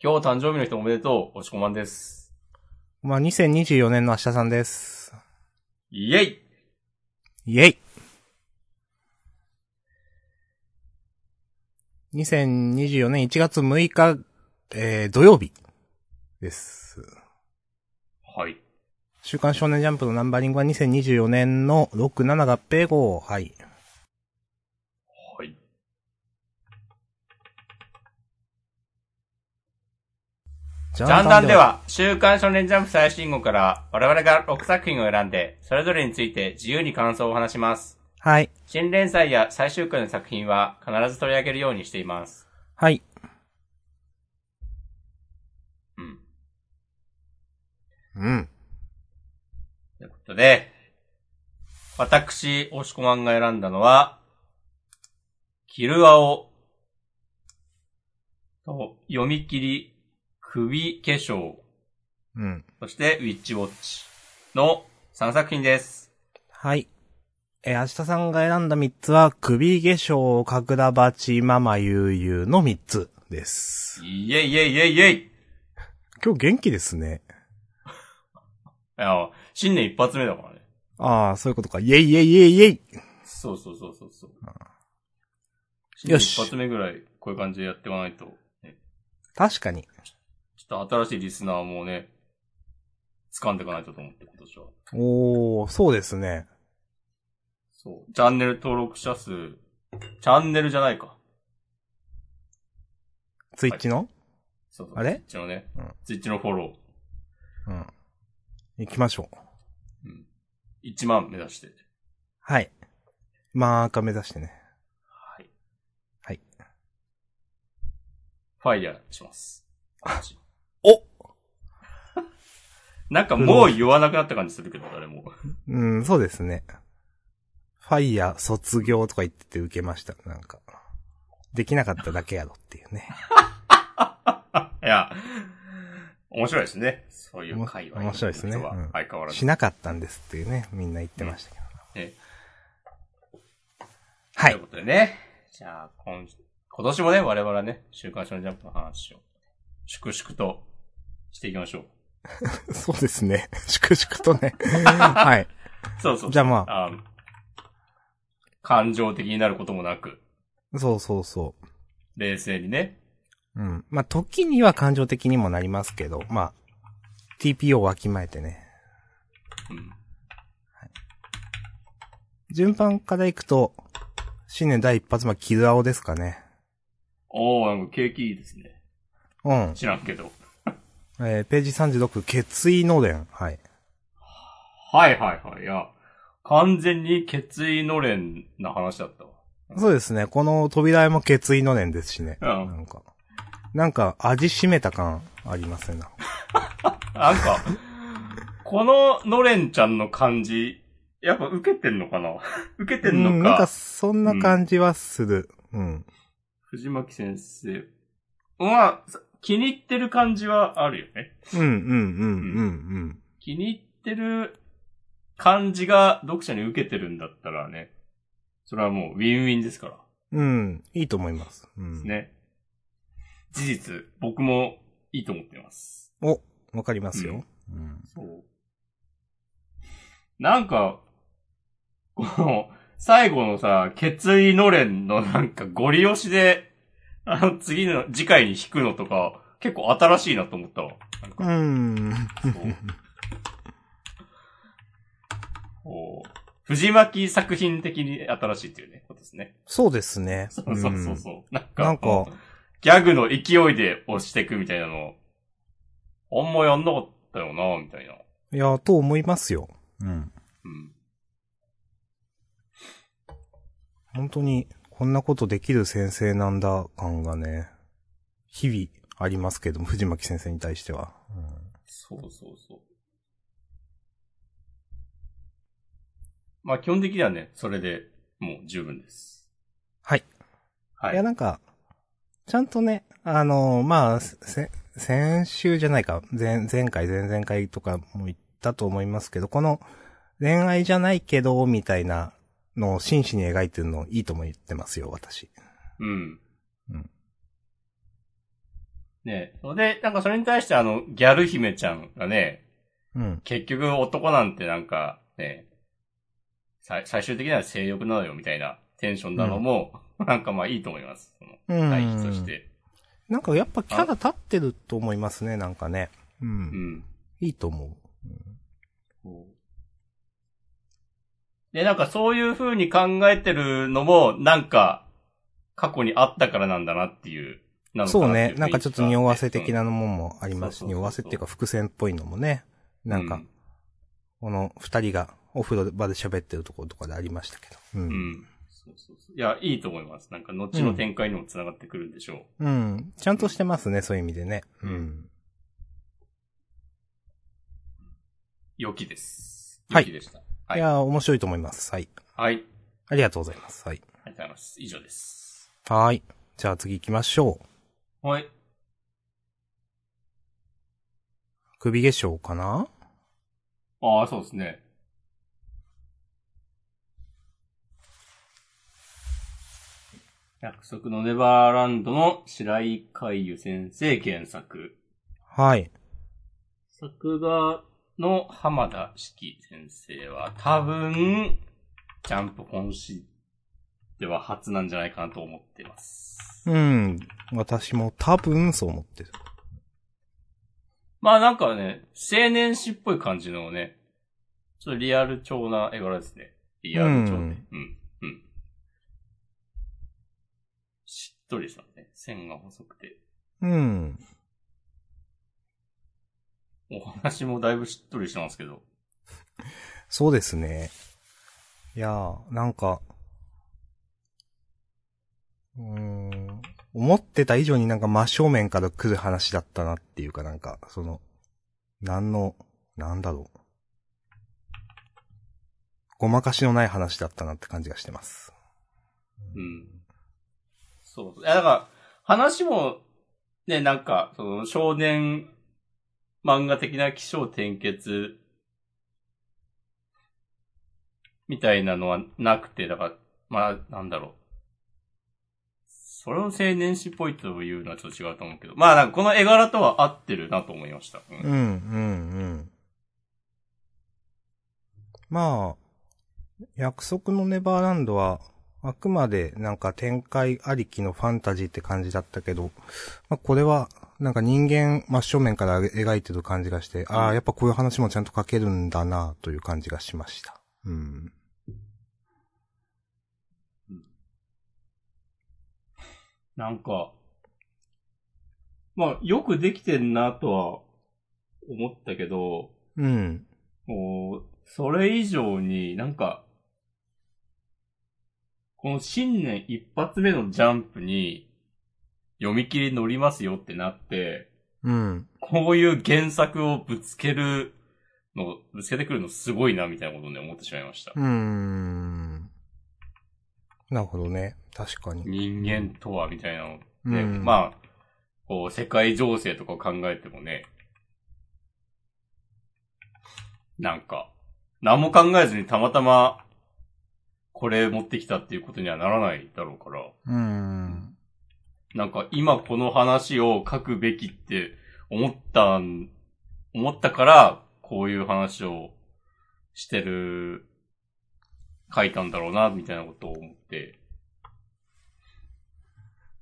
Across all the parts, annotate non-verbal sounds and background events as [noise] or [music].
今日誕生日の人おめでとう、おしこまんです。まあ、2024年の明日さんです。イェイイェイ !2024 年1月6日、えー、土曜日です。はい。週刊少年ジャンプのナンバリングは2024年の6、7合併号。はい。はい。ジジャンダンで、は、週刊少年ジャンプ最新号から我々が6作品を選んで、それぞれについて自由に感想を話します。はい。新連載や最終回の作品は必ず取り上げるようにしています。はい。うん。うん。ということで、私、押しこまんが選んだのは、キルアオと読み切り首化粧、うん。そしてウィッチウォッチの3作品です。はい。えー、明日さんが選んだ3つは、首化粧、角田鉢、ママ悠々の3つです。イェイイェイイェイイェイい今日元気ですね。[laughs] や、新年一発目だからね。ああ、そういうことか。イェイイェイイェイイェイそうそうそうそうそう。新よし年一発目ぐらいこういう感じでやっていかないと、ね、確かに。ちょっと新しいリスナーもね、掴んでいかないとと思って今年は。おー、そうですね。そう。チャンネル登録者数、チャンネルじゃないか。ツイッチの、そうそう。あれ？ツイッチのね、うんツイッチのフォロうん。行きましょう。ー。うん。1万目指して。はい。マーカ目指してね。はい。はい。ファイヤーします。おなんかもう言わなくなった感じするけど、誰も。うん、そうですね。ファイヤー卒業とか言ってて受けました。なんか。できなかっただけやろっていうね。[laughs] いや、面白いですね。そういう会話。面白いですね相変わらず。しなかったんですっていうね、みんな言ってましたけど。ねはいという。ことでね。じゃあ、今、今年もね、我々はね、週刊誌のジャンプの話を、粛々としていきましょう。[laughs] そうですね。[laughs] 粛々とね。[laughs] はい。そうそう。じゃあまあ、あ感情的になることもなく、そうそうそ冷静にね。う。うん。まあ、時には感情的にもなりますけど、まあ、TPO をわきまえてね。うん。順番からいくと、新年第一発目はキルアオですかね。おー、なんか景気いいですね。うん。知らんけど。えー、ページ36、決意のれん。はい。はいはいはい。いや、完全に決意のれんな話だったわ。そうですね。この扉絵も決意のれんですしね。うんなんか、なんか味しめた感ありますね。[laughs] なんか、こののれんちゃんの感じ、やっぱ受けてんのかな？[laughs] 受けてんのか？うん、なんかそんな感じはする。うん。藤巻先生。まあ、気に入ってる感じはあるよね。うん、うん、うん、うん、気に入ってる感じが読者に受けてるんだったらね、それはもうウィンウィンですから。うん。うん、いいと思います。うん。ね。事実、僕もいいと思ってます。お、わかりますよ。うん。そう。なんか、この、最後のさ、決意のれんのなんかゴリ押しで、あの次の、次回に引くのとか、結構新しいなと思ったわ。なんかうん。藤巻作品的に新しいっていうね、ことですね。そうですね。そうそうそうそう。なんか、なんかギャグの勢いで押していくみたいなの、あんまやんなかったよな、みたいな。うん。いや、と思いますよ。うん。うん。本当に、こんなことできる先生なんだ感がね、日々ありますけども、藤巻先生に対しては。そうそうそう。まあ基本的にはね、それでもう十分です。はい。はいいや、なんか、ちゃんとね、あのまあ、せ、先週じゃないか、前、前回、前々回とかも言ったと思いますけど、この、恋愛じゃないけど、みたいなのを真摯に描いてるのいいとも言ってますよ、私。うん。うんね。それで、なんかそれに対してあの、ギャル姫ちゃんがね、うん。結局男なんてなんか、ね、最最終的には性欲なのよみたいなテンションなのも、なんかまあいいと思います。そのうん。対比として。なんかやっぱキャラ立ってると思いますね、なんかね。う。うんん。いいと思う。で、なんかそういう風に考えてるのも、なんか、過去にあったからなんだなっていう、なのかそう。ねなんかちょっと匂わせ的な。なもありますし、匂わせっていうか伏線っぽいのもね。なんか、うんこの二人がお風呂場で喋ってるところとかでありましたけど。う。うんん。そうそうそう。いや、いいと思います。なんか、後の展開にも繋がってくるんでしょう。うん。ちゃんとしてますね、そういう意味でね。ううんん。良きです。はい良きでした。はいい。やー、面白いと思います。はい。はい。ありがとうございます。はい。ありがとうございます。以上です。はーい。じゃあ次行きましょう。はい。首化粧かな？ああ、そうですね。約束のネバーランドの白井海優先生原作。はい。作画の浜田式先生は多分、ジャンプ本誌では初なんじゃないかなと思ってます。うん。私も多分そう思ってる。まあなんかね、青年誌っぽい感じのね、ちょっとリアル調な絵柄ですね。リアル調で。ううんん。うん。しっとりしたね。線が細くて。うん。お話もだいぶしっとりしてますけど。そうですね。いやー、なんか、うーん、思ってた以上になんか真正面から来る話だったなっていうかなんか、その、なんの、なんだろう。ごまかしのない話だったなって感じがしてます。うん。そう。いや、だから、話も、ね、なんか、その、少年漫画的な気象転結みたいなのはなくて、だから、まあ、なんだろう。それを青年誌っぽいというのはちょっと違うと思うけど、まあ、なんかこの絵柄とは合ってるなと思いました。うんうん、うん、うん。まあ、約束のネバーランドは、あくまでなんか展開ありきのファンタジーって感じだったけど、まあこれはなんか人間真正面から描いてる感じがして、ああ、やっぱこういう話もちゃんと書けるんだなという感じがしました。うん。なんか、まあ、よくできてんなとは思ったけど、うん。もう、それ以上になんか、この新年一発目のジャンプに読み切り乗りますよってなって、うん。こういう原作をぶつけるの、ぶつけてくるのすごいなみたいなことをね、思ってしまいました。うーん。なるほどね。確かに。人間とはみたいなの。うね、ん。まあ、こう、世界情勢とかを考えてもね、なんか、何も考えずにたまたま、これ持ってきたっていうことにはならないだろうから、うん。なんか今この話を書くべきって思った、思ったから、こういう話をしてる、書いたんだろうな、みたいなことを思って。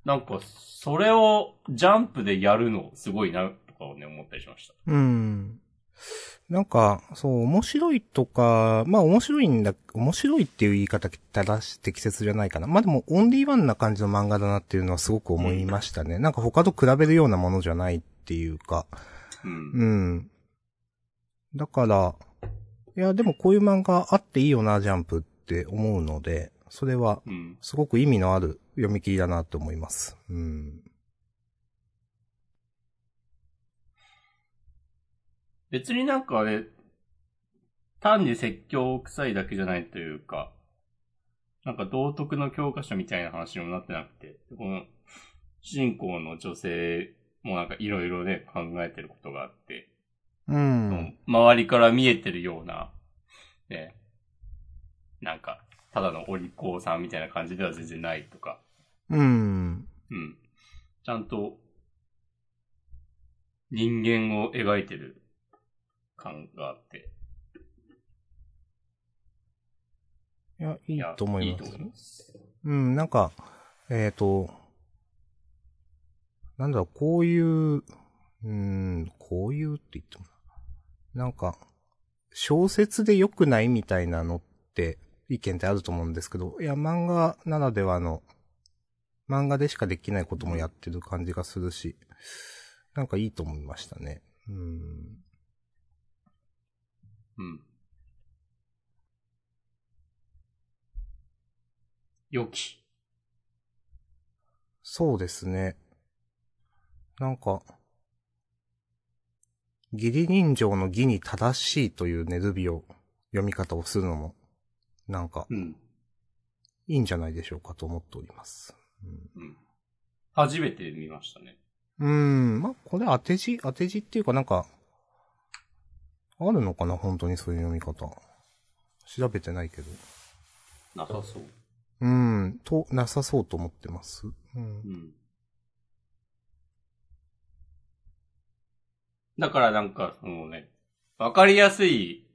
なんか、それをジャンプでやるのすごいな、とかをね、思ったりしました。うん。なんか、そう、面白いとか、まあ面白いんだ、面白いっていう言い方正し適切じゃないかな。まあでも、オンリーワンな感じの漫画だなっていうのはすごく思いましたね。なんか他と比べるようなものじゃないっていうか。うん。うん。だから、いや、でもこういう漫画あっていいよな、ジャンプって思うので、それは、うん。すごく意味のある読み切りだなと思います。うん。別になんかね、単に説教臭いだけじゃないというか、なんか道徳の教科書みたいな話にもなってなくて、この主人公の女性もなんかいろいろね、考えてることがあって、うん。周りから見えてるような、ね、なんか、ただのお利口さんみたいな感じでは全然ないとか、うん。うん。ちゃんと、人間を描いてる感があって。いや、いいやと思います。いいます。うん、なんか、えっ、と、なんだろう、こういう、うーん、こういうって言ってもな、なんか、小説で良くないみたいなのって、意見ってあると思うんですけど、いや、漫画ならではの、漫画でしかできないこともやってる感じがするし、なんかいいと思いましたね。うん。うん。良き。そうですね。なんか、義理人情の義に正しいというネズビを読み方をするのも、なんか、うん。いいんじゃないでしょうかと思っております。うん。初めて見ましたね。うん、うんまあ、これ当て字当て字っていうかなんか、あるのかな本当にそういう読み方。調べてないけど。なさそう。うん、と、なさそうと思ってます。うん。うん。だからなんか、そのね、わかりやすい、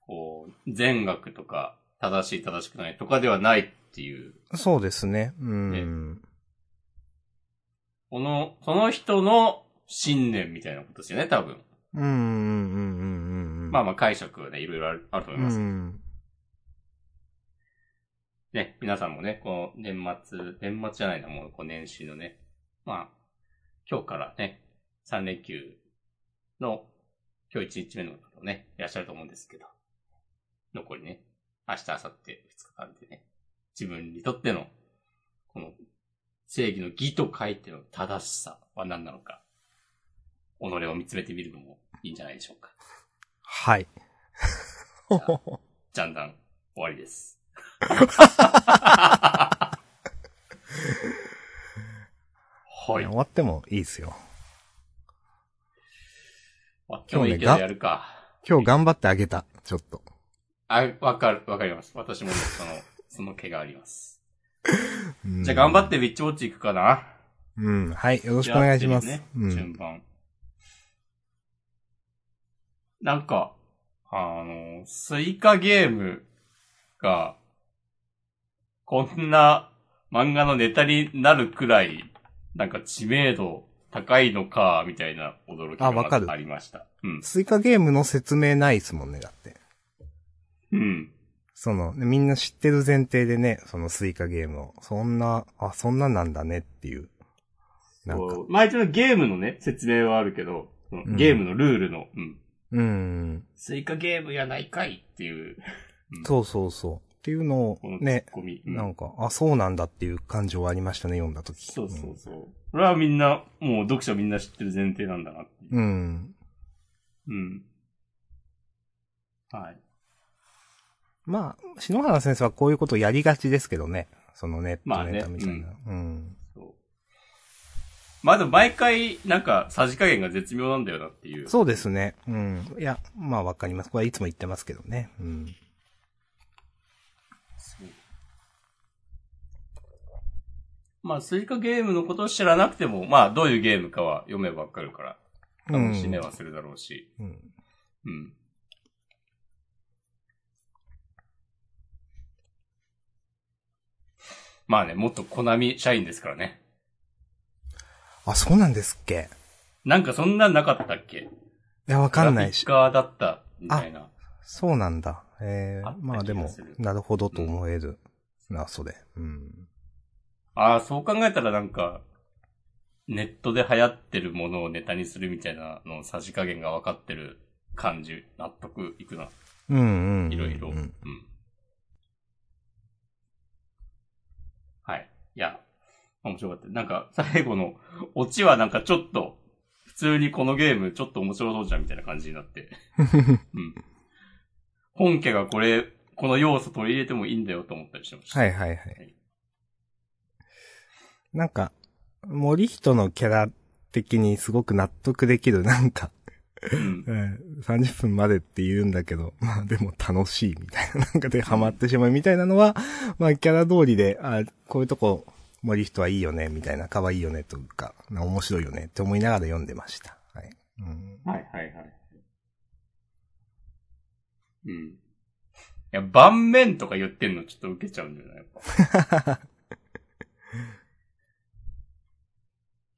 こう、善悪とか、正しい正しくないとかではないっていう、そうですね。うん。この、その人の信念みたいなことですよね、多分。うん、うん、うん、うん、うん。まあまあ解釈はね、いろいろあると思います。うん。ね、皆さんもね、この年末、年末じゃないな、もうこう年始のね、まあ、今日からね、3連休の、今日1日目の方ね、いらっしゃると思うんですけど、残りね、明日、明後日、2日間でね、自分にとっての、この、正義の義と書いての正しさは何なのか、己を見つめてみるのもいいんじゃないでしょうか。はい。ジャンダン、終わりです。はい。終わってもいいですよ。あ今日の勢いでやるか。今日頑張ってあげた。ちょっと。あ、わかる、わかります。私もね、その、[laughs] その毛があります。うんじゃあ頑張ってウィッチウォッチ行くかな。うん。はい。よろしくお願いします。やってうみるね、順ん。番。なんか、あの、スイカゲームが、こんな漫画のネタになるくらい、なんか知名度高いのか、みたいな驚きがあわかるありました。うん。スイカゲームの説明ないですもんね、だって。うん。その、みんな知ってる前提でね、そのスイカゲームを。そんな、あ、そんなんなんだねっていう。なんか。そうまあ一応ゲームのね、説明はあるけど、ゲームのルールの、うん。うん。スイカゲームやないかいっていう、[laughs] そうそうそう。っていうのをね。うんなんか、あ、そうなんだっていう感情はありましたね、読んだ時。そうそうそう。これはみんな、もう読者みんな知ってる前提なんだなっていう。うん。うん。はい。まあ、篠原先生はこういうことをやりがちですけどね。そのネットまあねネタみたいな。うん。そう。まあでも毎回、なんか、さじ加減が絶妙なんだよなっていう。そうですね。うん。いや、まあわかります。これはいつも言ってますけどね。うん。そうまあ、スイカゲームのことを知らなくても、まあ、どういうゲームかは読めばわかるから、楽しめはするだろうし。うん。うん。まあね、もっとコナミ社員ですからね。あ、そうなんですっけ？なんかそんなんなかったっけ？いや、わかんないしグ。ラフィッカーだった、みたいな。そうなんだ。えーあっ、たまあでも気がする、なるほどと思えるな、それ。うん。ああ、そう考えたらなんか、ネットで流行ってるものをネタにするみたいなのさじ加減が分かってる感じ、納得いくな。うんうんうん。いろいろ。ううんん。はい。いや、面白かった。なんか、最後のオチはなんかちょっと、普通にこのゲームちょっと面白そうじゃんみたいな感じになって。うん。本家がこれ、この要素取り入れてもいいんだよと思ったりしてました。はいはいはい。なんか、森人のキャラ的にすごく納得できる、なんか、うん。[laughs] うん30分までって言うんだけど、[laughs] まあでも楽しいみたいな、なんかでハマってしまうみたいなのは、まあキャラ通りで、あこういうとこ森人はいいよね、みたいな、可愛いよね、とか、面白いよねって思いながら読んでました。はい。うん、はいはいはい。うん。いや、盤面とか言ってんのちょっと受けちゃうんだよな、やっぱ。[laughs]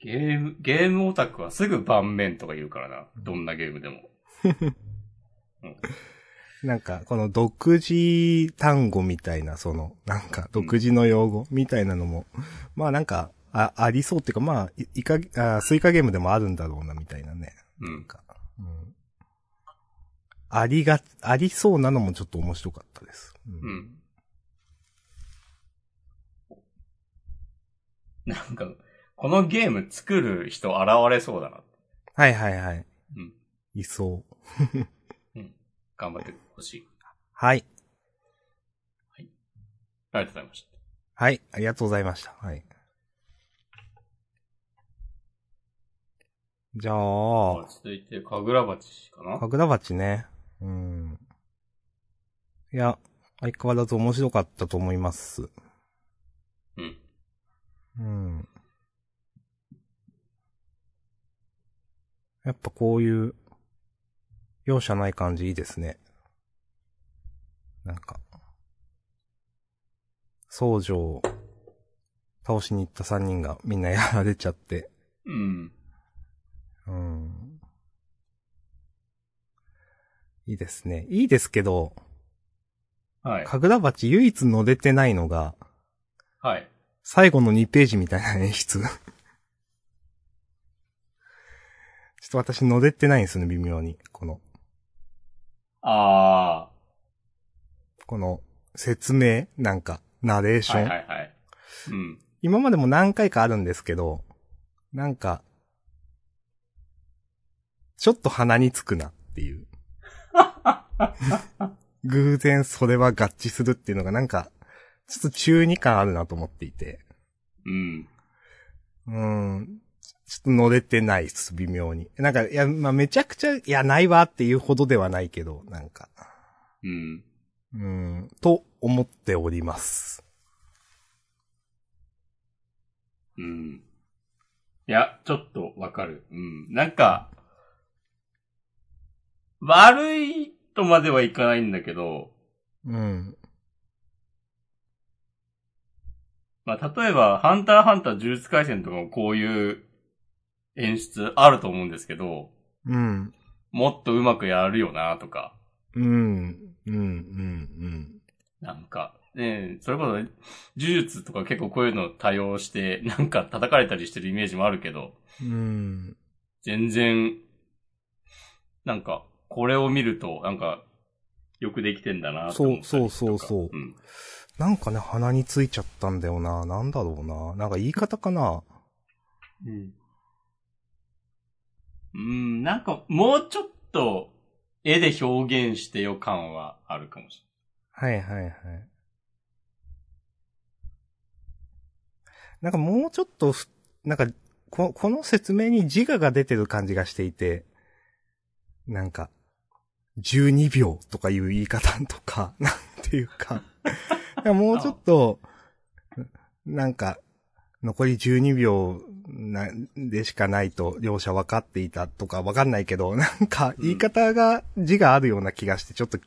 ゲーム、ゲームオタクはすぐ盤面とか言うからな。どんなゲームでも。[laughs] なんか、この独自単語みたいな、その、なんか、独自の用語みたいなのも、まあなんか、あ、ありそうっていうか、まあ、いいか、あスイカゲームでもあるんだろうな、みたいなね。うん。なんか、うん。ありが、ありそうなのもちょっと面白かったです。うう。ん。なんか、このゲーム作る人現れそうだな。はいはいはい。うん。いそう。頑張ってほしい。はい。ありがとうございました。はい、ありがとうございました。はい。じゃあ、続いて、かぐら鉢かな？かぐら鉢ね。うん。いや、相変わらず面白かったと思います。うん。うん。やっぱこういう、容赦ない感じいいですね。なんか、僧正を倒しに行った三人がみんなやられちゃって。うん。うん。いいですね。いいですけど、はい。かぐら鉢唯一乗れてないのが、はい。最後の2ページみたいな演出。[laughs] ちょっと私乗れてないんですよね、微妙に。この、あこの説明なんか、ナレーシー。ョン。はいはいはい。うん。今までも何回かあるんですけど、なんか、ちょっと鼻につくなっていう。[laughs] 偶然それは合致するっていうのがなんか、ちょっと中二感あるなと思っていて。うん。うん。ちょっと乗れてないっす、微妙に。なんか、いや、まあ、めちゃくちゃ、いや、ないわっていうほどではないけど、なんか、うん。うん、と思っております。うん。いや、ちょっとわかる。うん。なんか、悪いとまではいかないんだけど、うん。まあ、例えば、ハンターハンター呪術回戦とかもこういう演出あると思うんですけど、うん。もっとうまくやるよなとか、うん。うん。うん。なんか、ねそれこそ、呪術とか結構こういうの多用して、なんか叩かれたりしてるイメージもあるけど、うん。うん。全然、なんか、これを見ると、なんか、よくできてんだなそうそうそうそううん。なんかね、鼻についちゃったんだよな。なんだろうな。なんか言い方かな。うん。うん、なんか、もうちょっと、絵で表現してよ感はあるかもしはいはいはい。なんかもうちょっとふ、なんか、ここの説明に自我が出てる感じがしていて、なんか、12秒とかいう言い方とか、[laughs] なんていうか [laughs] もうちょっと、なんか、残り12秒なでしかないと両者分かっていたとか分かんないけど、[laughs] なんか言い方が字があるような気がして、ちょっと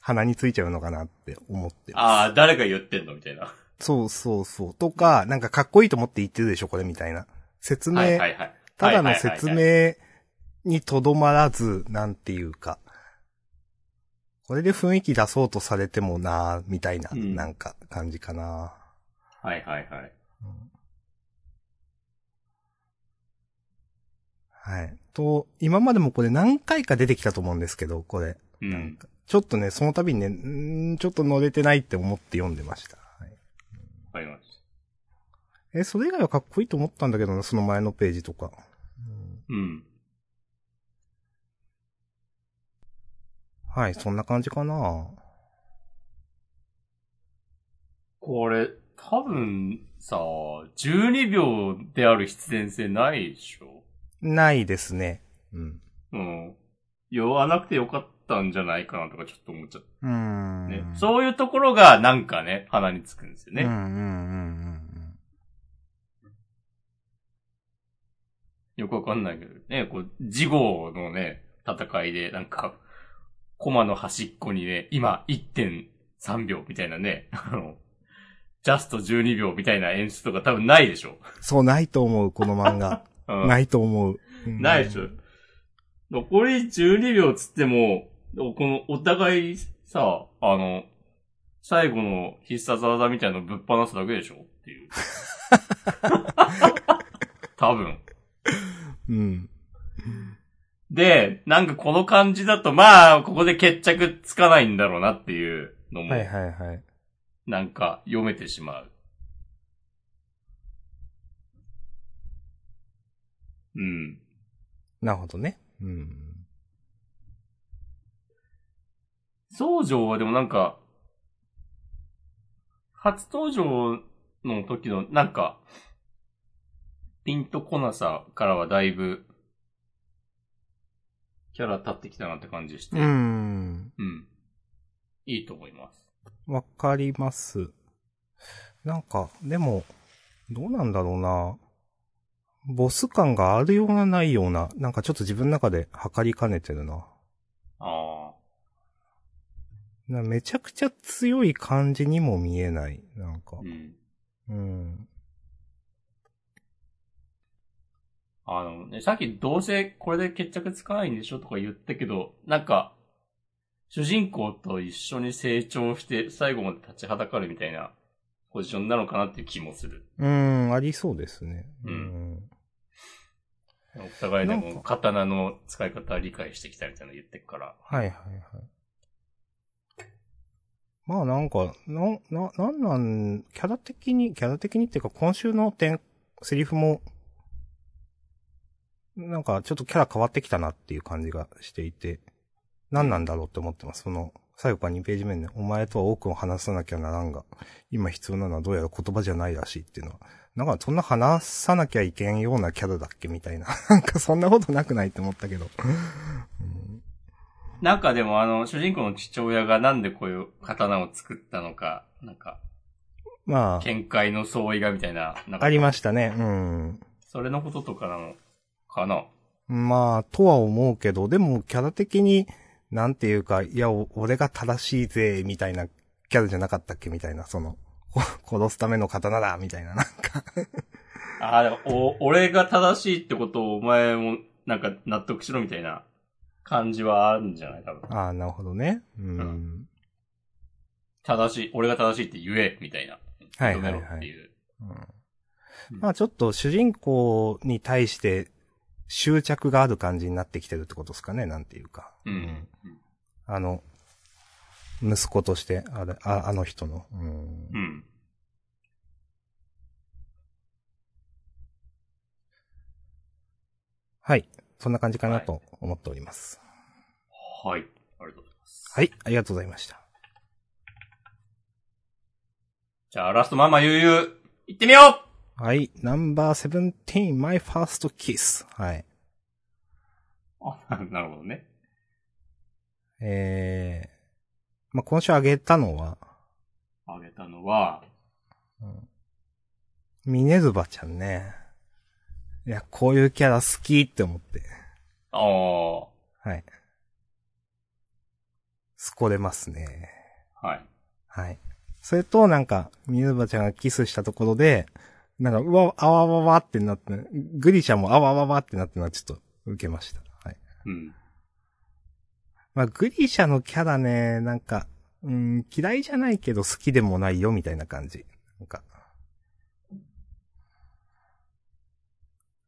鼻についちゃうのかなって思って。ます。ああ、誰が言ってんのみたいな。そうそうそう。とか、なんかかっこいいと思って言ってるでしょ、これみたいな。説明、はいはいはい。ただの説明にとどまらず、なんていうか。これで雰囲気出そうとされてもなみたいな、うんなんか感じかなはいはいはい。はい。と、今までもこれ何回か出てきたと思うんですけど、これ。うん。なんかちょっとね、その度にね、んちょっと乗れてないって思って読んでました。はい、わかりましえ、それ以外はかっこいいと思ったんだけどな、その前のページとか。た。うん。はい、そんな感じかなこれ、多分さ、12秒である必然性ないでしょ？ないですね。うん。うん。言わなくてよかったんじゃないかなとかちょっと思っちゃっうーん。たね。そういうところがなんかね、鼻につくんですよね。うんうんうんうんよくわかんないけど、ね、こう、事後のね、戦いで、なんか、コマの端っこにね、今1.3秒みたいなね、あの、ジャスト12秒みたいな演出とか多分ないでしょ。そう、ないと思う、この漫画。[laughs] うん、ないと思う。うんないでしょ。残り12秒つっても、このお互いさ、あの、最後の必殺技みたいなのぶっ放すだけでしょ？っていう。[laughs] 多分。うん。で、なんかこの感じだと、まあ、ここで決着つかないんだろうなっていうのも、はいはいはい。なんか読めてしまう。うん。なるほどね。うん。宗場はでもなんか、初登場の時のなんか、ピンとこなさからはだいぶ、キャラ立ってきたなって感じして、うん。うん。いいと思います。わかります。なんか、でも、どうなんだろうな。ボス感があるようなないような、なんかちょっと自分の中で測りかねてるな。ああ。なめちゃくちゃ強い感じにも見えない。なんかう。ん。うん。あのね、さっきどうせこれで決着つかないんでしょとか言ったけど、なんか、主人公と一緒に成長して最後まで立ちはだかるみたいなポジションなのかなっていう気もする。うん、ありそうですね。うんお互いでも刀の使い方理解してきたみたいなの言ってくから。はいはいはい。まあなんか、な、な、なんなん、キャラ的に、キャラ的にっていうか今週の点、セリフも、なんかちょっとキャラ変わってきたなっていう感じがしていて、何なんだろうって思ってます。その、最後から2ページ目で、ね、お前とは多くを話さなきゃならんが、今必要なのはどうやら言葉じゃないらしいっていうのは、なんかそんな話さなきゃいけんようなキャラだっけみたいな。[laughs] なんかそんなことなくないって思ったけど。うんなんかでもあの、主人公の父親がなんでこういう刀を作ったのか、なんか、まあ、見解の相違がみたいな、なんかありましたね。うん。それのこととかなのかな？まあ、とは思うけど、でもキャラ的に、なんていうか、いや、お俺が正しいぜ、みたいなキャラじゃなかったっけみたいな、その、こ [laughs] 殺すための刀だ、みたいな、なんか。ああ、だからお、俺が正しいってことをお前もなんか納得しろみたいな感じはあるんじゃない？多分。ああ、なるほどね。うん。うん正しい、俺が正しいって言え、みたいな。はいはいはいっていう。うんまあちょっと主人公に対して執着がある感じになってきてるってことですかね、なんていうか。うん。あの、息子として、あれ、ああの人の。うんうん。はい。そんな感じかなと思っております。はい。ありがとうございます。はい、ありがとうございました。じゃあ、ラストママゆうゆう、行ってみようはい。ナンバーセブンティーン、マイファーストキス。はい。あ、[laughs] なるほどね。えー、まあ、今週あげたのは、あげたのは、ミネルバちゃんね。いや、こういうキャラ好きって思って。ああ、はい。すこれますね。はい。はい。それと、なんか、ミネルバちゃんがキスしたところで、なんか、うわ、あわわわってなって、グリシャもあわわわってなってのはちょっと受けました。はい。うん。まあ、グリシャのキャラね、なんか、うん、嫌いじゃないけど好きでもないよ、みたいな感じ。なんか、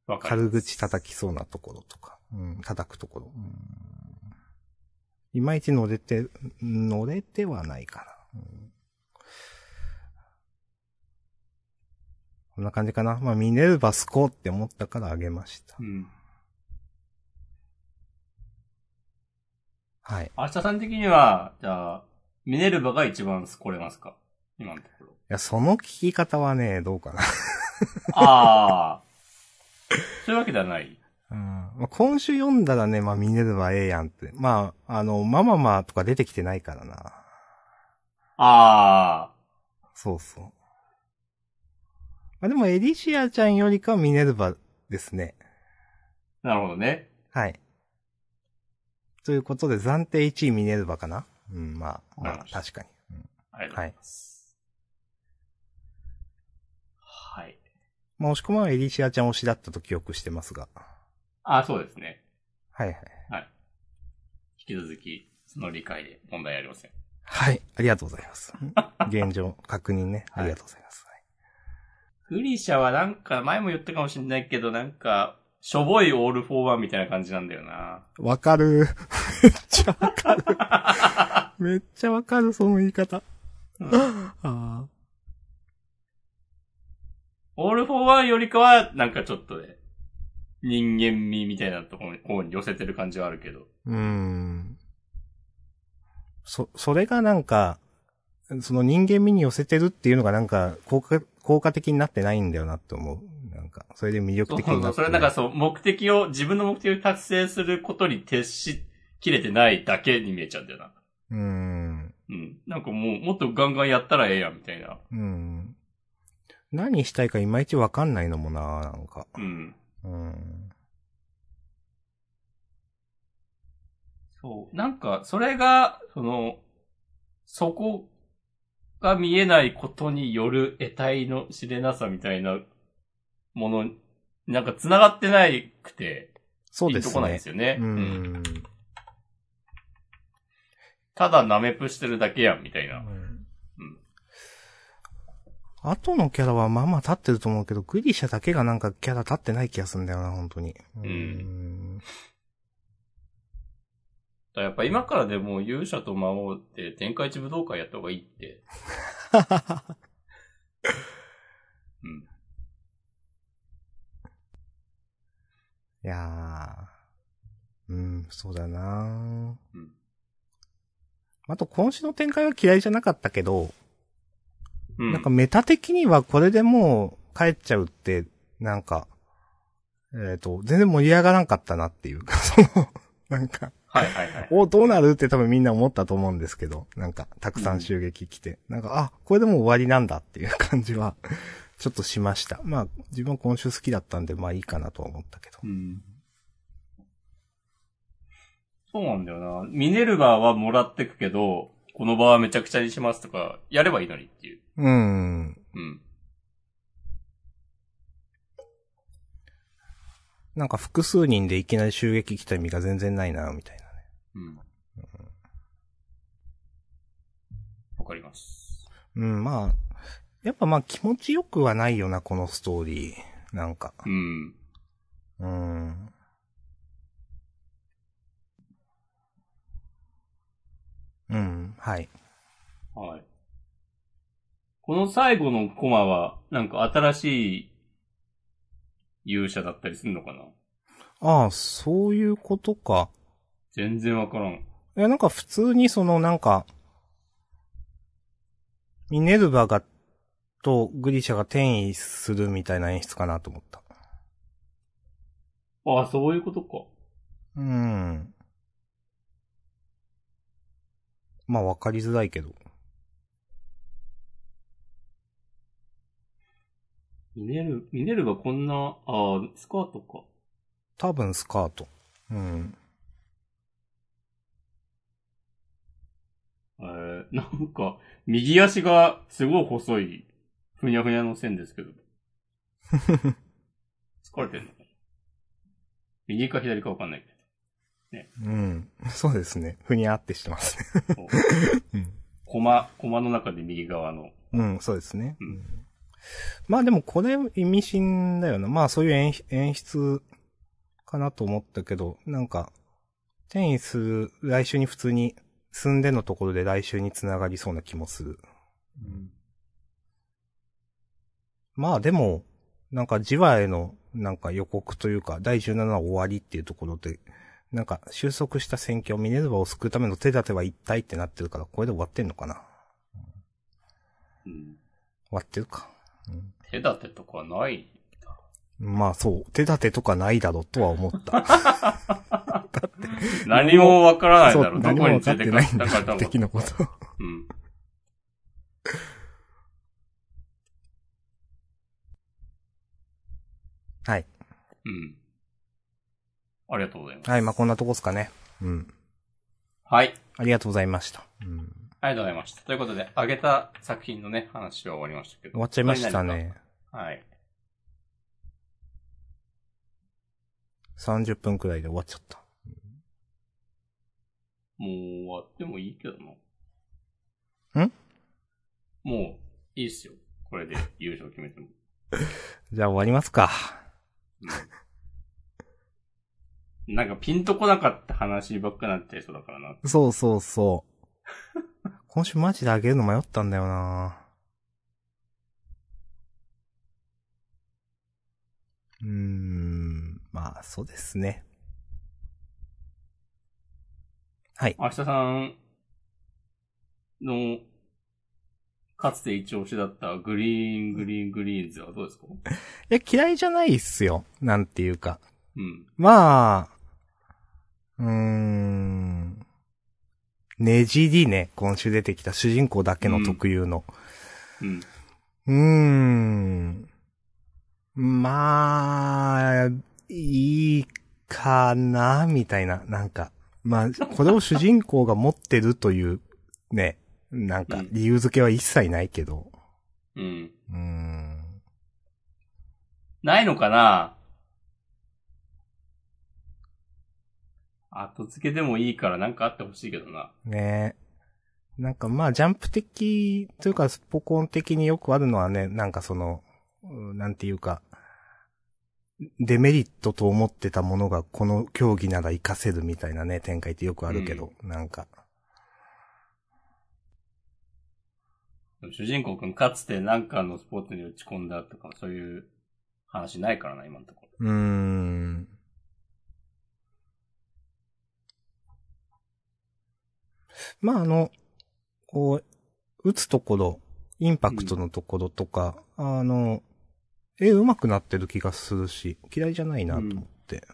わかる。軽口叩きそうなところとか、うん、叩くところ。うん、いまいち乗れて、乗れてはないかな。うんこんな感じかな。まあ、ミネルバスコって思ったからあげましたう。ん。はい。い明日さん的には、じゃあ、ミネルヴァが一番スコれますか？今のところ。や、その聞き方はね、どうかな。ああ。[laughs] そういうわけではない。うんまあ、今週読んだらね、まあ、ミネルバええやんって。まあ、あの、マママとか出てきてないからな。ああ。そうそう。まあ、でも、エリシアちゃんよりかはミネルバですね。なるほどね。はい。ということで、暫定1位ミネルヴァかなうん、まあ、まあ確かに。うんありがとうございます。はい。まあ、押し込まはエリシアちゃん推しだったと記憶してますが。あ、そうですね。はいはい。はい。引き続き、その理解で問題ありません。はい、ありがとうございます。現状、確認ね。[laughs] ありがとうございます。グリシャはなんか、前も言ったかもしれないけど、なんか、しょぼいオールフォーワンみたいな感じなんだよな。わかる。[laughs] めっちゃわかる。めっちゃわかる、その言い方。[laughs] あオールフォーワンよりかは、なんかちょっとね、人間味みたいなところに寄せてる感じはあるけど。ーうーん。そ、それがなんか、その人間味に寄せてるっていうのがなんか、効果、効果的になってないんだよなって思う。なんか、それで魅力的になってない。れなんかそう、目的を、自分の目的を達成することに徹しきれてないだけに見えちゃうんだよな。うーん。うん。なんかもう、もっとガンガンやったらええやん、みたいな。うん。何したいかいまいちわかんないのもな、なんか。うん。うん。そう。なんか、それが、その、そこが見えないことによる得体の知れなさみたいなもの、なんか繋がってないくて、そうですピンとこないねですよね。ううんん。ただ舐めプしてるだけやん、みたいな。うん後のキャラはまあまあ立ってると思うけど、グリシャだけがなんかキャラ立ってない気がするんだよな、本当に。んだやっぱ今からでも勇者と魔王って天下一武道会やった方がいいって。うん。いやー。うん、そうだなうんあと今週の展開は嫌いじゃなかったけど、うん。なんかメタ的にはこれでもう帰っちゃうって、なんか、えっ、と、全然盛り上がらんかったなっていうか、[laughs] その、なんか、はいはいはい。お、どうなるって多分みんな思ったと思うんですけど、なんか、たくさん襲撃来て、なんか、あ、これでもう終わりなんだっていう感じは、[laughs] ちょっとしました。まあ、自分は今週好きだったんで、まあいいかなとは思ったけど。うん。そうなんだよな。ミネルヴァはもらってくけど、この場はめちゃくちゃにしますとか、やればいいのにっていう。うん。うん。なんか複数人でいきなり襲撃来た意味が全然ないな、みたいなね。うん。わかります。うん、まあ、やっぱまあ気持ちよくはないよな、このストーリー。なんか。うん。うん。うん、はい。はい。この最後のコマは、なんか新しい勇者だったりするのかな？ああ、そういうことか。全然わからん。いや、なんか普通にそのなんか、ミネルヴァが、とグリシャが転移するみたいな演出かなと思った。ああ、そういうことか。うん。まあわかりづらいけど。ミネル、ミネルがこんな、ああ、スカートか。多分スカート。うん。えー、なんか、右足がすごい細い、ふにゃふにゃの線ですけど。[laughs] 疲れてんの右か左かわかんないけうん。そうですね。ふにゃってしてますね。[laughs] うん。コマ、コマの中で右側の。うん、そうですね。うんままあでもこれ意味深だよな。まあそういう演演出かなと思ったけど、なんか、転移する、来週に普通に住んでのところで来週に繋がりそうな気もする。まあでも、なんかじわへのなんか予告というか、第17話終わりっていうところで、なんか収束した戦況、ミネルヴァを救うための手立ては一体ってなってるから、これで終わってんのかなうん。終わってるか。手立てとかない。まあそう、手立てとかないだろうとは思った。[laughs] 何もわからないだろう。ど何も分かこについっててないんだかか的なこと。うん。はい。うん。ありがとうございます。はい、まあ、こんなとこっすかね。うん。はい。ありがとうございました。うん。ありがとうございました。ということで、あげた作品のね、話は終わりましたけど。終わっちゃいましたね。はい。30分くらいで終わっちゃった。もう終わってもいいけどな。ん？もう、いいっすよ。これで優勝決めても。[laughs] じゃあ終わりますか。なんかピンとこなかった話ばっかなっちゃいそうだからな。そうそうそう。今週マジであげるの迷ったんだよなうーん、まあ、そうですね。はい。明日さんの、かつて一押しだったグリーン、グリーン、グリーンズはどうですか？[laughs] いや、嫌いじゃないっすよ。なんていうか。うん。まあ、うーん、ねじりね、今週出てきた主人公だけの特有の。うん。うーん。まあ、いいかな、みたいな、なんか。まあ、これを主人公が持ってるという、ね、なんかうん理由付けは一切ないけど。うん。うーん。ないのかな？後付けでもいいからなんかあってほしいけどな。ねなんかまあ、ジャンプ的、というかスポコン的によくあるのはね、なんかその、うんなんていうか、デメリットと思ってたものがこの競技なら活かせるみたいなね、展開ってよくあるけど、なんか。主人公くんかつてなんかのスポーツに打ち込んだとか、そういう話ないからな、今のところ。うーん。まあ、あの、こう、打つところ、インパクトのところとか、あの、絵上手くなってる気がするし、嫌いじゃないなと思って。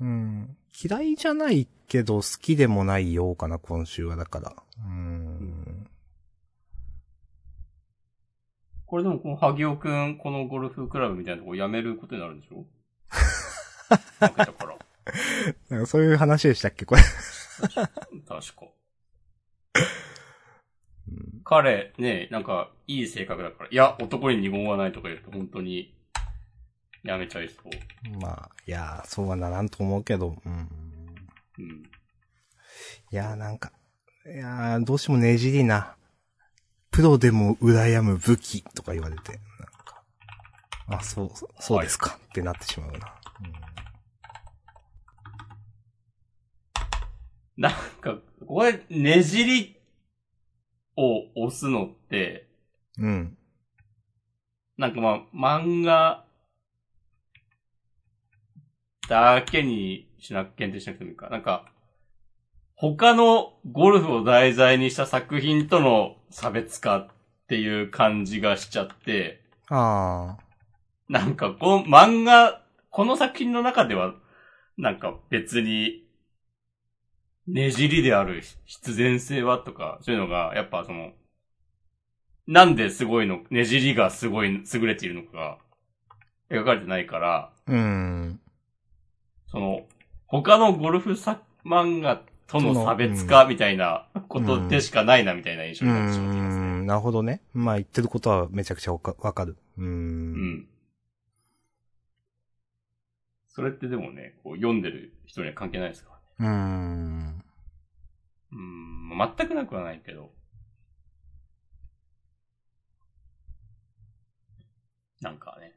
うん。嫌いじゃないけど、好きでもないようかな、今週は、だから。うん。これでもこの萩尾くん、このゴルフクラブみたいなとこ辞めることになるんでしょ？[laughs] 負けたから。なんかそういう話でしたっけ、これ。[laughs] 確か。彼、ね、なんか、いい性格だから。いや、男に二言はないとか言うと本当に、やめちゃいそう。まあ、いや、そうはならんと思うけど、うん。うん。いやーなんか、いやーどうしてもねじりな。プロでも羨む武器とか言われて、なんか、あ、そう、そうですか、ってなってしまうな。なんか、これ、ねじりを押すのって、うん。うん。なんかまあ、漫画だけにしな、限定しなくてもいいか。なんか、他のゴルフを題材にした作品との差別化っていう感じがしちゃって、あなんかこの漫画、この作品の中では、なんか別に、ねじりである必然性はとか、そういうのが、やっぱその、なんですごいの、ねじりがすごい優れているのかが、描かれてないから、ー。うん。その、他のゴルフ作漫画との差別化みたいなことでしかないなみたいな印象うになってしまっていますね。ん。なるほどね。まあ言ってることはめちゃくちゃわかる。う。うんん。それってでもね、こう読んでる人には関係ないですからね。うん。うん、まあ全くなくはないけど。なんかね。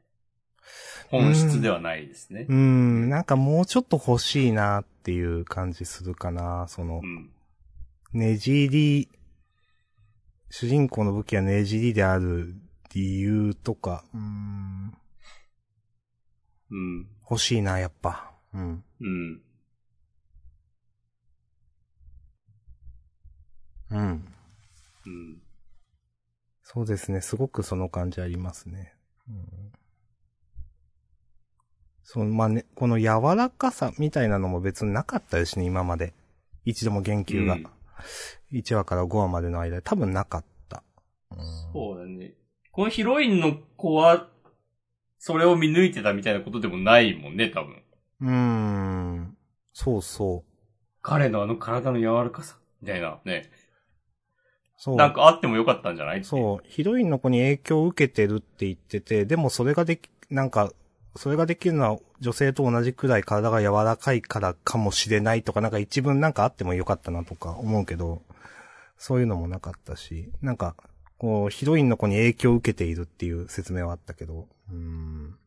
本質ではないですねう。ん。なんかもうちょっと欲しいなっていう感じするかな。そのう、ん。ねじり、主人公の武器はねじりである理由とか、うん、うん。欲しいな、やっぱ。うん。うん。うん。うん。そうですね。すごくその感じありますね。うん、その、まあ、ね、この柔らかさみたいなのも別になかったですね、今まで。一度も言及が。うん1話から5話までの間で多分なかった。うんそうだね。このヒロインの子は、それを見抜いてたみたいなことでもないもんね、多分。うーん。そうそう。彼のあの体の柔らかさ、みたいなね。そう。なんかあってもよかったんじゃないそう。ヒロインの子に影響を受けてるって言ってて、でもそれができ、なんか、それができるのは女性と同じくらい体が柔らかいからかもしれないとか、なんか一文なんかあってもよかったなとか思うけど、そういうのもなかったし、なんか、こう、ヒロインの子に影響を受けているっていう説明はあったけど、うーん。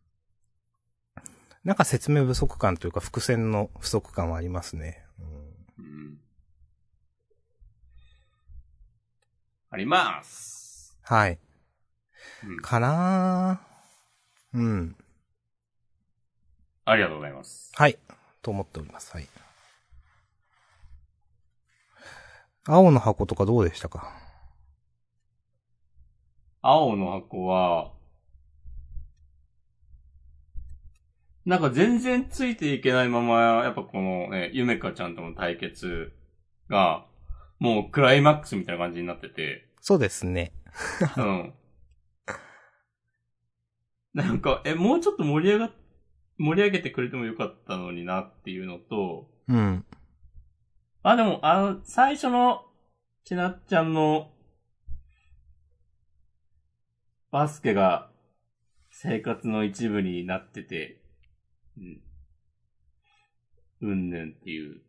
なんか説明不足感というか伏線の不足感はありますね。うんうん。あります。はい。うんかなーうん。ありがとうございます。はい。と思っております。はい。青の箱とかどうでしたか？青の箱は、なんか全然ついていけないまま、やっぱこのね、ゆめかちゃんとの対決が、もうクライマックスみたいな感じになってて、そうですね。うん。なんか、え、もうちょっと盛り上が、盛り上げてくれてもよかったのになっていうのと、うん。あ、でも、あの、最初の、ちなっちゃんの、バスケが生活の一部になってて、うん。うんぬんっていう、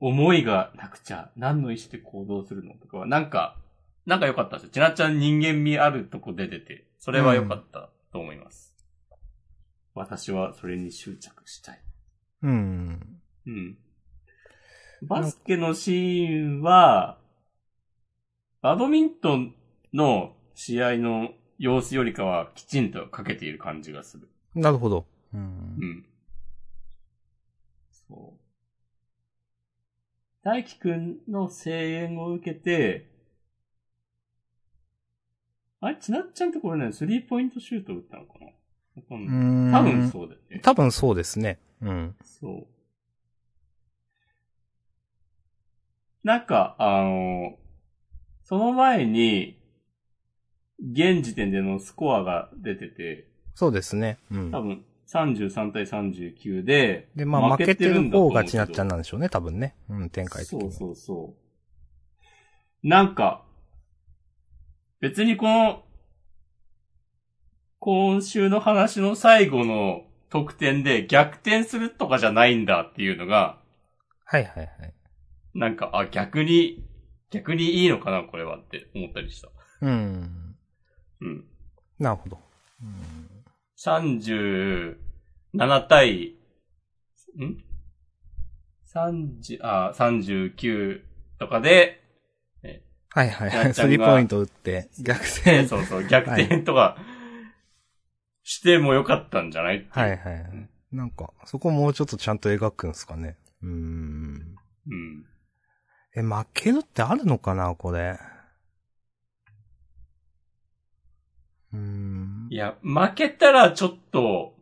思いがなくちゃ、何の意思で行動するのとかは、なんか、なんか良かったですよ。ちなっちゃん人間味あるとこ出てて、それは良かったと思います。私はそれに執着したい。うん。うん。バスケのシーンは、バドミントンの試合の様子よりかはきちんとかけている感じがする。なるほど。うんう。ん。そう。大輝くんの声援を受けて、あれ、ちなっちゃんってこれね、スリーポイントシュート打ったのかな？多分そうだよね。多分そうですね。うん。そう。なんか、あの、その前に、現時点でのスコアが出てて、そうですね。うん多。分33対39で、で、まあ負けてる方がちなっちゃんなんでしょうね、多分ね。うん、展開的に。そうそうそう。なんか、別にこの、今週の話の最後の得点で逆転するとかじゃないんだっていうのが、はいはいはい。なんか、あ、逆に、逆にいいのかな、これはって思ったりした。うん。うん。なるほど。うん37対、ん ?30、あ、39とかで、はいはいやはい。スリーポイント打って、逆転。[laughs] そうそう、逆転とか、してもよかったんじゃないはいはいはい。なんか、そこもうちょっとちゃんと描くんすかね。うーん。うん。え、負けるってあるのかな、これ？うーんい。や、負けたらちょっと、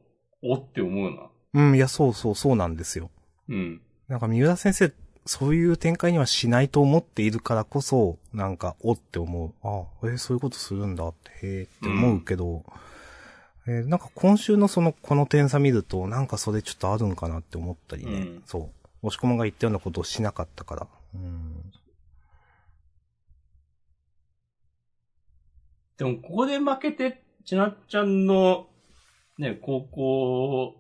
おって思うな。うん、いや、そうそう、そうなんですよ。うん。なんか、三浦先生、そういう展開にはしないと思っているからこそ、なんか、おって思う。ああ、えそういうことするんだって、へえって思うけど、えーなんか今週のその、この点差見ると、なんかそれちょっとあるんかなって思ったりね。うんそう。押し込まが言ったようなことをしなかったから。うん。でも、ここで負けて、ちなっちゃんの、ね、高校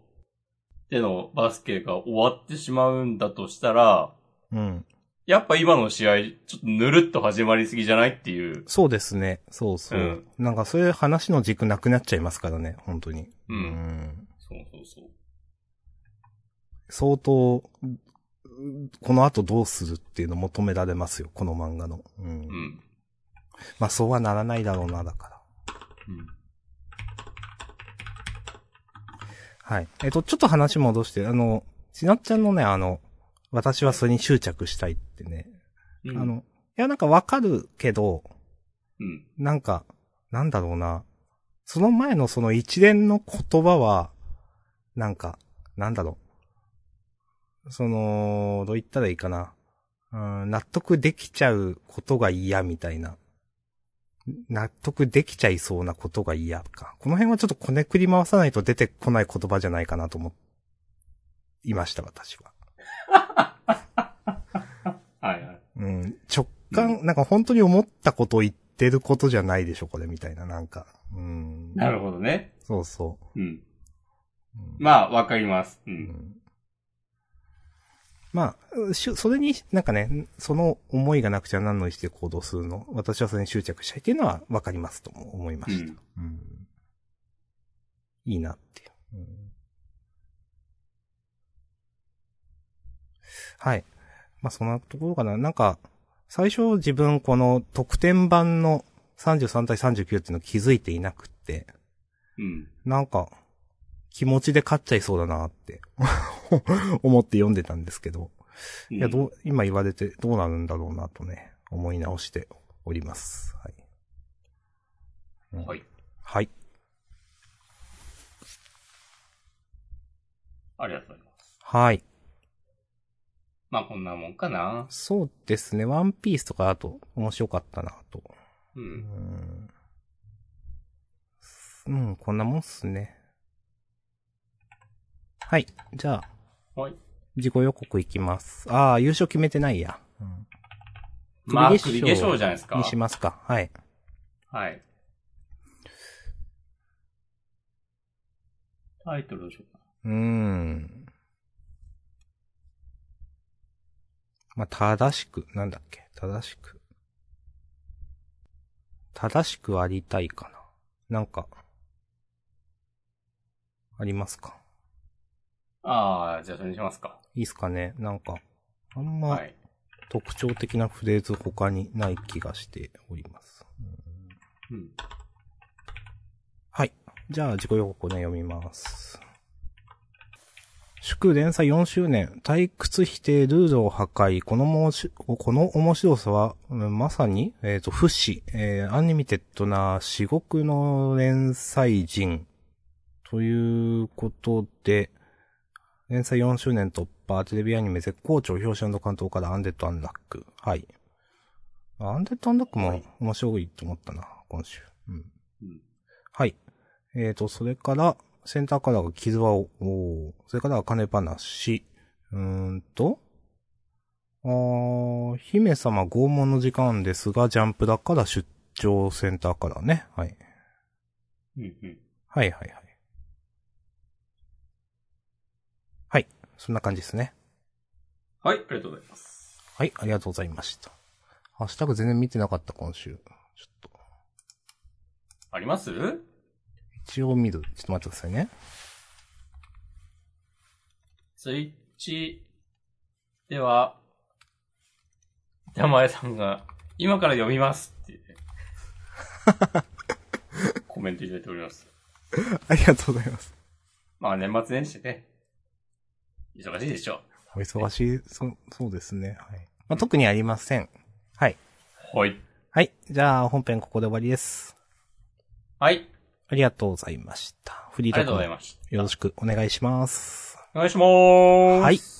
でのバスケが終わってしまうんだとしたら、うん。やっぱ今の試合、ちょっとぬるっと始まりすぎじゃないっていう。そうですね。そうそう。うんなんかそれ話の軸なくなっちゃいますからね、本当に。うんんそうそうそう。相当、この後どうするっていうの求められますよ、この漫画の。うん。うん。まあそうはならないだろうな、だから。うん。はい。えっと、ちょっと話戻して、あの、ちなっちゃんのね、あの、私はそれに執着したいってね。うんあ、の、いや、なんかわかるけど、うん。なんか、なんだろうな。その前のその一連の言葉は、なんか、なんだろう。その、どう言ったらいいかな。うん、納得できちゃうことが嫌みたいな。納得できちゃいそうなことが嫌か。この辺はちょっとこねくり回さないと出てこない言葉じゃないかなと思っいました、私は。[laughs] はいはい。うん。直感、なんか本当に思ったことを言ってることじゃないでしょ、これ、みたいな、なんか。うん。なるほどね。そうそう。うん。うんまあ、わかります。う。うんんまあ、しゅそれに、なんかね、その思いがなくちゃ何の意思で行動するの、私はそれに執着したいっていうのはわかりますとも思いまうした。ん。うん。いいなっていう。うんはい。まあ、そんなところかな。なんか、最初自分この特典版の33対39っていうの気づいていなくって、うん。なんか、気持ちで勝っちゃいそうだなって [laughs] 思って読んでたんですけど、いや、どう、今言われてどうなるんだろうなとね、思い直しております。はい。うんはい。はい。ありがとうございます。はい。まあ、こんなもんかな。そうですね。ワンピースとかだと面白かったなと。う。うんん。うん、こんなもんっすね。はい。じゃあ、はい。自己予告いきます。ああ、優勝決めてないや。うん。まあ、首首化粧じゃないですか。にしますか。はい。はい。タイトルどうしようかうーん。まあ、正しく、なんだっけ、正しく。正しくありたいかな。なんか、ありますか？な。ああ、じゃあそれにしますか。いいっすかねなんか、あんまはい。特徴的なフレーズ他にない気がしております。うん。はい。じゃあ、次号予告ね、読みます。祝連載4周年、退屈否定、ルールを破壊、このもし、この面白さは、うんまさに、えっ、と、不死、えー unlimited な至極の連載陣、ということで、連載4周年突破、テレビアニメ絶好調、表紙巻頭からアンデッド・アンラック。はい。アンデッド・アンラックもはい面白いと思ったな、今週。うん。うん。はい。えーと、それから、センターカラーがキルアオ、おーそれから金話。うーんと、あー、姫様拷問の時間ですが、ジャンプだから出張センターカラーね。はい。うん。うん。はいはいはい。はい。そんな感じですね。はい、ありがとうございます。はい、ありがとうございました。ハッシュタグ全然見てなかった、今週。ちょっと、あります？一応見る。ちょっと待ってくださいね。ツイッチでは、板前さんが、今から読みますって、ね、[laughs] コメントいただいております。ありがとうございます。まあ年末年始でね、忙しいでしょお忙しい、そう、そうですね。はい。まあ、特にありません。はい。う。はい。はい。じゃあ、本編ここで終わりです。はい。ありがとうございました。フリーありがとうございトーク。よろしくお願いします。お願いしまーす。はい。